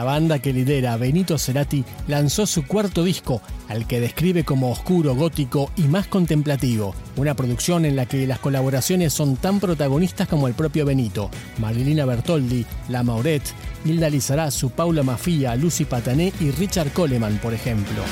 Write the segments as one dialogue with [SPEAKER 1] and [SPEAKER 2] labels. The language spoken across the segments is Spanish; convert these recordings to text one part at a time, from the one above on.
[SPEAKER 1] La banda que lidera Benito Cerati lanzó su cuarto disco, al que describe como oscuro, gótico y más contemplativo. Una producción en la que las colaboraciones son tan protagonistas como el propio Benito. Marilina Bertoldi, La Mauret, Hilda Lizarazu, Paula Mafia, Lucy Patané y Richard Coleman, por ejemplo.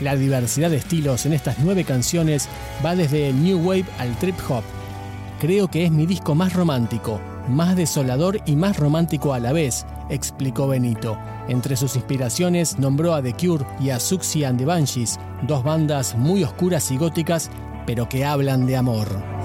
[SPEAKER 1] La diversidad de estilos en estas nueve canciones va desde el New Wave al Trip Hop. Creo que es mi disco más romántico, más desolador y más romántico a la vez, explicó Benito. Entre sus inspiraciones nombró a The Cure y a Suxy and the Banshees, dos bandas muy oscuras y góticas, pero que hablan de amor.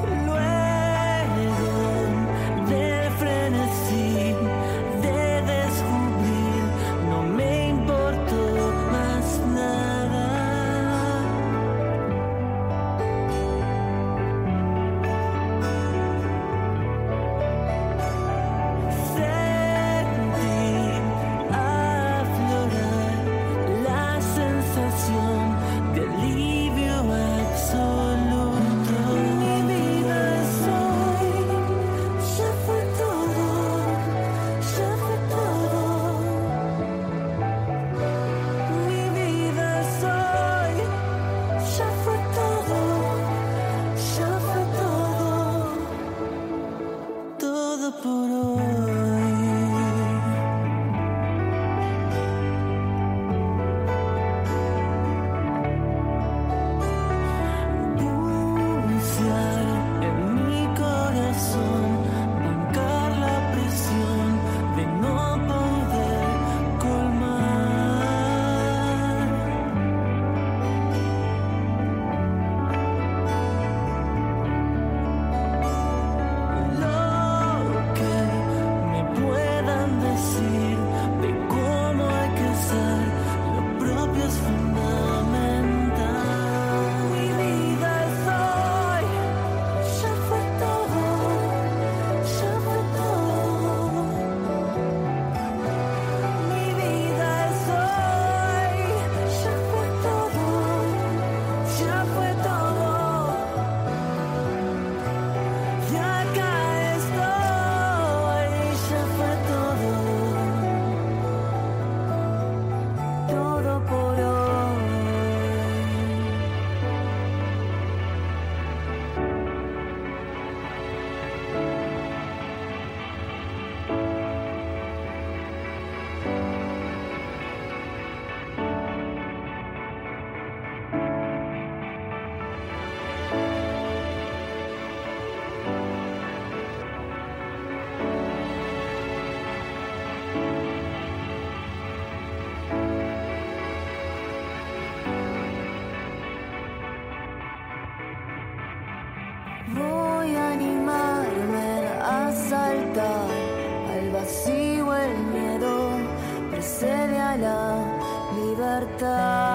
[SPEAKER 2] La libertad.